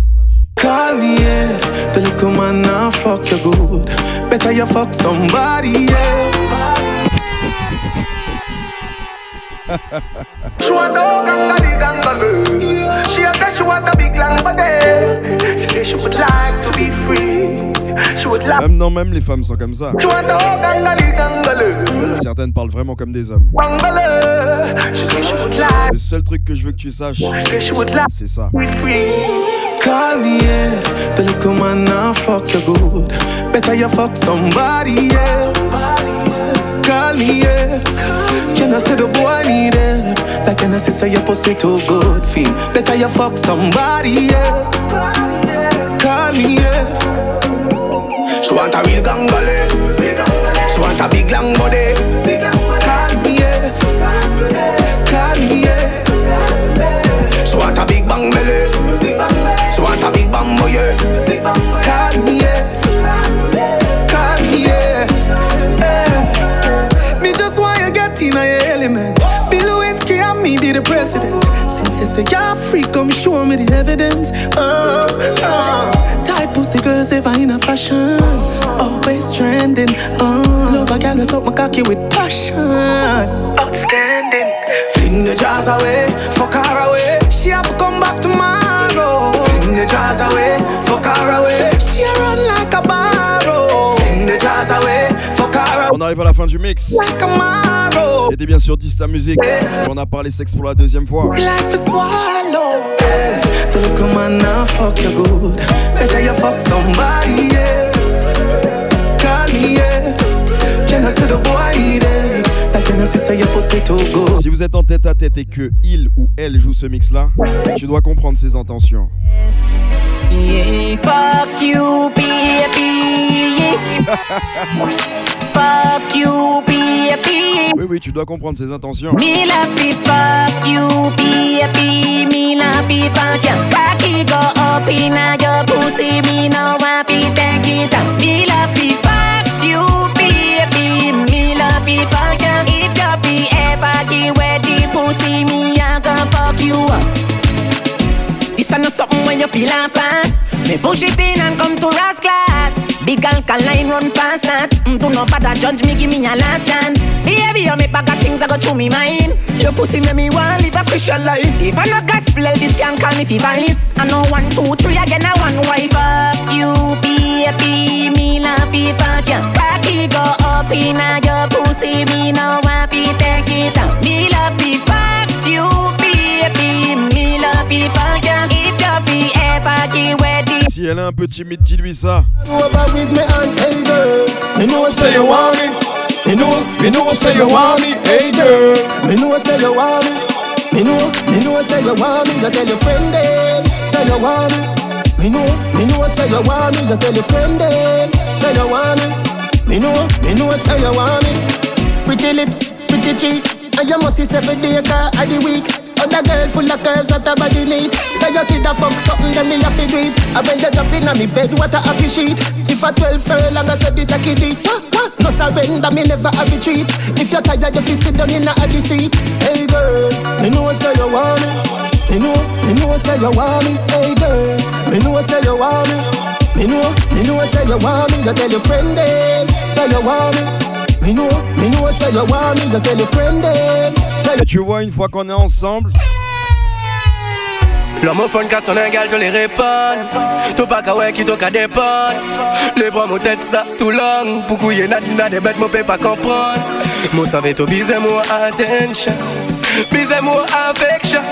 S7: Call me, yeah. The little man now fuck you good. Better you fuck somebody else.
S17: She want a gangali gangaloo. She a say she want a big long body. She say she would like to be free. She would like.
S1: même non, même les femmes sont comme ça. Certaines parlent vraiment comme des hommes. Le seul truc que je veux que tu saches, c'est ça.
S7: Call me, yeah. The little man now fuck you good. Better you fuck somebody else. Call me, yeah. Can I say the boy need it? Like can I say say your pussy too good feel? Better you fuck somebody else. Call me, yeah.
S17: She want a real gangali. She want a big long body.
S7: Call me, yeah. Call me, yeah.
S17: She want a big bang belly. She want a big bambo, yeah.
S7: Call me, yeah. Call me, yeah. Eh. Me just want you get in your element. Bill Lewinsky and me be the president. Since you say you're free, come show me the evidence. Uh, uh. Pussy girls ever in a fashion. Always trending. Uh. Love a with up my cocky with passion. Outstanding. Fling the jars away, fuck her away. She have to come back tomorrow. Fling the jars away, fuck her away. She run like a barrow. Fling the jars away.
S1: On arrive à la fin du mix.
S7: Like a marrow.
S1: Et t'es bien sûr Dista Music. On a parlé sexe pour la deuxième fois.
S7: Life man now fuck you good. Better you fuck somebody else. Call me, yeah. Can I the boy?
S1: Si vous êtes en tête à tête et que il ou elle joue ce mix là, tu dois comprendre ses intentions.
S21: Yeah, fuck you, baby. Fuck you.
S1: Oui, oui, tu dois comprendre ses intentions.
S21: Me me fuck you. Me fuck you. Cocky go up in your pussy. Me no want take it. Me fuck you, baby. Me love me fuck you. If you be ever give away the pussy, me I gonna fuck you up. This ain't not something when you feel like fan. Me push it in and come to rascal. Big alkaline run fast that. Mm, do not bother judge me, give me a last chance. You make bag of things that go through me mind. Your pussy make me want live a Christian life. If I not gospel, this can call me vice. I know one, two, three again, I one wife. Fuck you, baby, me love fi fuck ya. Rocky go up in a your pussy, me no want fi take it out. Me love fi fuck you, baby, me love fi fuck ya. If you fi ever give way
S1: Si elle est un peu timide, dis-lui ça.
S17: With me and hey girl. Me know say me. Me know, say you want me. Hey girl. Me know say you want me. Me know, me know say you want me. You tell your friend them say you want me. Me know, me know say you want me. You tell your friend them say you want me. Me know, me know say you want me. Pretty lips, pretty cheek, and you must see every day car of the week. Other girl full of curves, what a body neat. So you see the fuck something, then me have to do it. And when they jump in on me bed, what a happy sheet. If a 12 furlong, I said the jacket wah, No surrender, me never have retreat. If you're tired, you sit down in a the seat. Hey girl, me know say you want me. Me know, me know say you want me. Hey girl, me know say you want me.
S6: Me know, me know say you want me, you tell your friend them. Say you want me. Me know, me know say you want me, you tell your friend them.
S1: Et tu vois, une fois qu'on est ensemble.
S22: L'homophone quand son égal, je les réponds. Tout pas qu'à ouais qui qu'à dépendre. Les bras mon tête ça tout long. Pour couiller n'a n'a des bêtes, mon peut pas comprendre. Moi savais tout bise moi attention. Bise moi affection.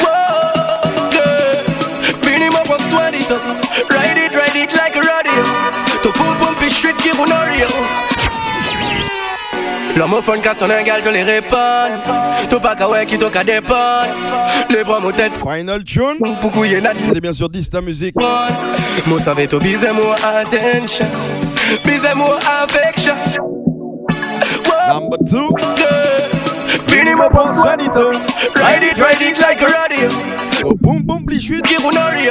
S22: Whoa, girl. Fini moi pour soin dit Ride it, ride it like a radio. To pum pum puis street qui vous nourrit. L'homophone quand son égal, je les réponds. Tout pas qu'à ouais qui t'au qu'à dépendre. Les bras mon tête.
S1: Final tune.
S22: Pour couiller n'a
S1: C'est bien sûr Dysta Music.
S22: Moi savais tout bise moi attention. Bise moi affection.
S1: Number two.
S22: Fini moi pour soin dit Ride it, ride it like a radio.
S1: Oh, boum boum pli chute.
S22: Qui vous nourrit.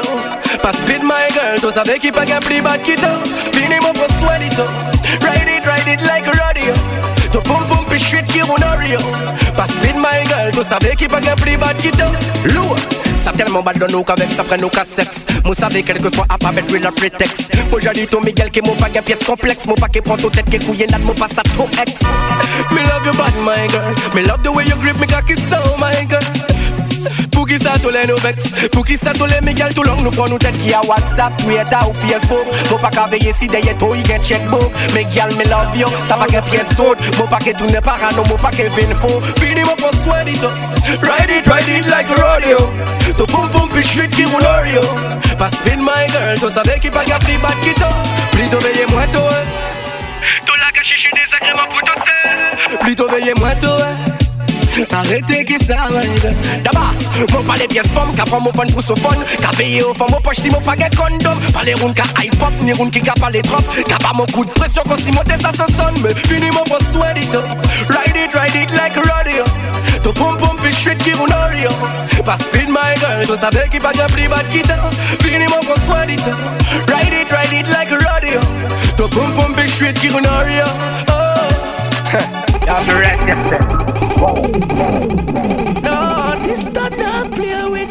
S22: Pas speed my girl. Tu savais qui pas qu'un plus bas qui t'a. Fini moi pour soin dit Ride it, ride it like a radio. Tu boum boum puis chute qui vous nourrit. Pas speed my girl. Tu savais qui pas qu'un plus bas qui t'a. Lourd. Ça tellement bad nous qu'avec ça prenne nous qu'à sexe Moi savais quelquefois à pas mettre le prétexte Moi j'ai dit tout Miguel qui mon pas une pièce complexe Mon pas qui prend tout tête qui couille n'a mon pas ça tout ex Me love you bad my girl Me love the way you grip me cocky so my girl pour qui ça tous les nous vex. Pour qui ça tous les Miguel tout long. Nous prend nous tête qui a WhatsApp, Twitter ou Facebook. Mon pas qu'à veiller si derrière toi il get checkbook. Miguel me love you, ça va qu'un pièce toute Mon pas que tourne parano, mon pas que vin faux Fini mon pour soin dit Ride it, ride it like a rodeo. To boom boom puis chute qui roule Oreo. Pas spin my girl, tu savais qui pas qu'à pris bat qui t'a Plutôt veillez moi toi Tout la caché chez des agréments pour toi seul. Plutôt veillez moi toi Arrêtez qui girl D'abord, mon pas les pièces femmes Qu'a prend mon fun pour ce fun. Qu'a payé au fond mon poche si mon pas get condom. Pas les rounds qu'a hip hop Ni rounds qui qu'a pas les trop Qu'a pas mon coup de pression Quand si monter ça se sonne. Mais fini mon boss sweat it up. Ride it, ride it like a rodeo. To pum pum puis shit qui roule Oreo. Pas speed my girl Tu savais qui pas qu'un plus bad qui Fini mon boss sweat it up. Ride it, ride it like a rodeo. To pum pum puis shit qui roule Oreo. Oh. [LAUGHS] I'm the no, this don't play with